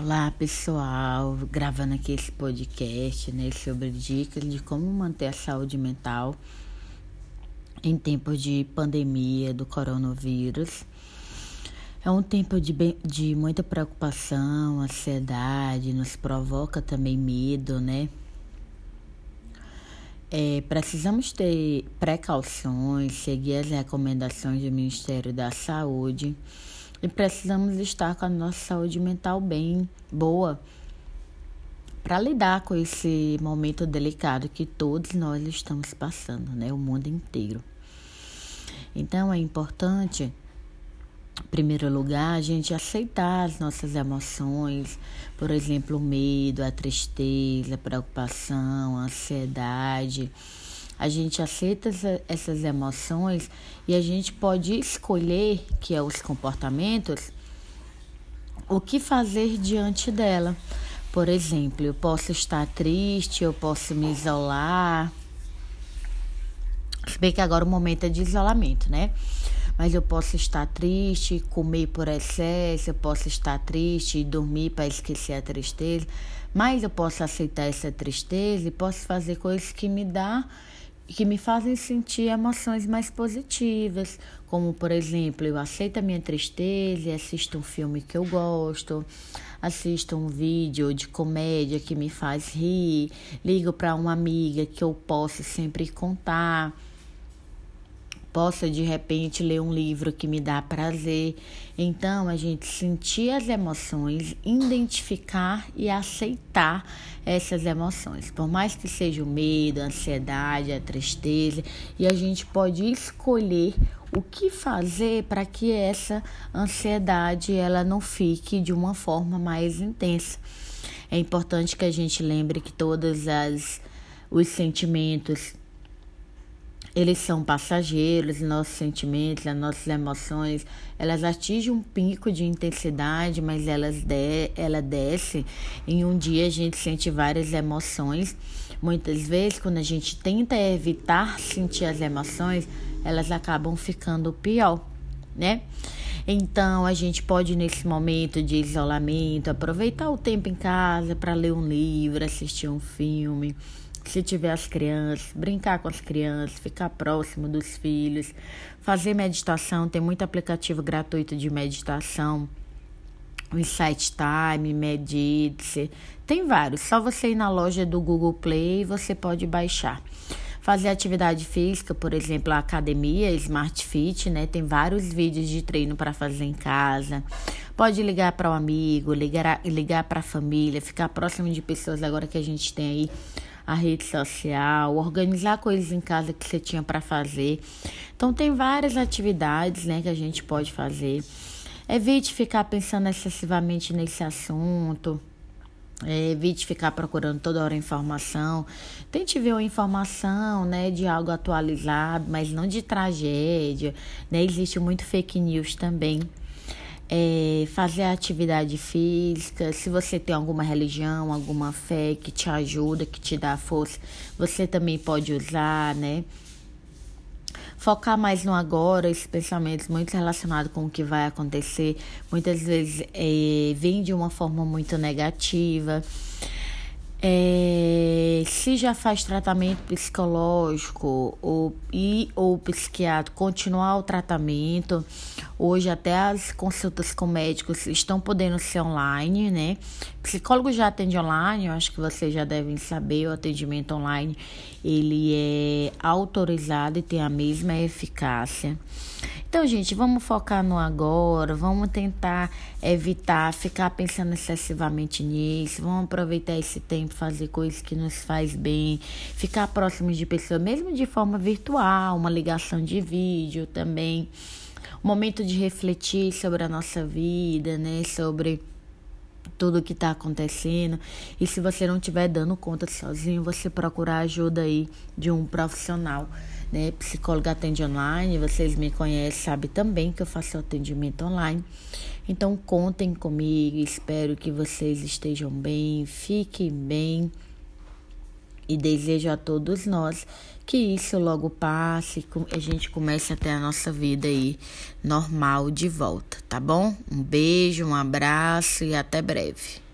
Olá pessoal, gravando aqui esse podcast né, sobre dicas de como manter a saúde mental em tempos de pandemia do coronavírus. É um tempo de, de muita preocupação, ansiedade, nos provoca também medo, né? É, precisamos ter precauções, seguir as recomendações do Ministério da Saúde e precisamos estar com a nossa saúde mental bem boa para lidar com esse momento delicado que todos nós estamos passando, né? O mundo inteiro. Então é importante, em primeiro lugar, a gente aceitar as nossas emoções, por exemplo, o medo, a tristeza, a preocupação, a ansiedade a gente aceita essas emoções e a gente pode escolher, que é os comportamentos, o que fazer diante dela. Por exemplo, eu posso estar triste, eu posso me isolar. Se bem que agora o momento é de isolamento, né? Mas eu posso estar triste, comer por excesso, eu posso estar triste e dormir para esquecer a tristeza. Mas eu posso aceitar essa tristeza e posso fazer coisas que me dão que me fazem sentir emoções mais positivas, como por exemplo, eu aceito a minha tristeza e assisto um filme que eu gosto, assisto um vídeo de comédia que me faz rir, ligo para uma amiga que eu posso sempre contar possa de repente ler um livro que me dá prazer. Então, a gente sentir as emoções, identificar e aceitar essas emoções, por mais que seja o medo, a ansiedade, a tristeza, e a gente pode escolher o que fazer para que essa ansiedade ela não fique de uma forma mais intensa. É importante que a gente lembre que todas as os sentimentos eles são passageiros, nossos sentimentos, as nossas emoções, elas atingem um pico de intensidade, mas elas de, ela desce. Em um dia a gente sente várias emoções. Muitas vezes, quando a gente tenta evitar sentir as emoções, elas acabam ficando pior, né? Então, a gente pode, nesse momento de isolamento, aproveitar o tempo em casa para ler um livro, assistir um filme se tiver as crianças, brincar com as crianças, ficar próximo dos filhos, fazer meditação, tem muito aplicativo gratuito de meditação. O Insight Time, Medite, tem vários. Só você ir na loja do Google Play e você pode baixar. Fazer atividade física, por exemplo, a academia Smart Fit, né? Tem vários vídeos de treino para fazer em casa. Pode ligar para um amigo, ligar, ligar para a família, ficar próximo de pessoas agora que a gente tem aí a rede social, organizar coisas em casa que você tinha para fazer. Então tem várias atividades, né, que a gente pode fazer. Evite ficar pensando excessivamente nesse assunto. É, evite ficar procurando toda hora informação. Tente ver uma informação né, de algo atualizado, mas não de tragédia. Né? Existe muito fake news também é, fazer atividade física, se você tem alguma religião, alguma fé que te ajuda, que te dá força, você também pode usar, né? Focar mais no agora, esses pensamentos muito relacionados com o que vai acontecer, muitas vezes é, vem de uma forma muito negativa. É, se já faz tratamento psicológico ou, e ou psiquiátrico, continuar o tratamento. Hoje até as consultas com médicos estão podendo ser online, né? Psicólogo já atende online, eu acho que vocês já devem saber, o atendimento online ele é autorizado e tem a mesma eficácia. Então, gente, vamos focar no agora, vamos tentar evitar ficar pensando excessivamente nisso, vamos aproveitar esse tempo, fazer coisas que nos faz bem, ficar próximos de pessoas, mesmo de forma virtual, uma ligação de vídeo também. Momento de refletir sobre a nossa vida, né? Sobre tudo que está acontecendo. E se você não estiver dando conta sozinho, você procurar ajuda aí de um profissional né? Psicóloga atende online, vocês me conhecem, sabe também que eu faço atendimento online. Então contem comigo, espero que vocês estejam bem, fiquem bem. E desejo a todos nós que isso logo passe, e a gente comece a ter a nossa vida aí normal de volta, tá bom? Um beijo, um abraço e até breve.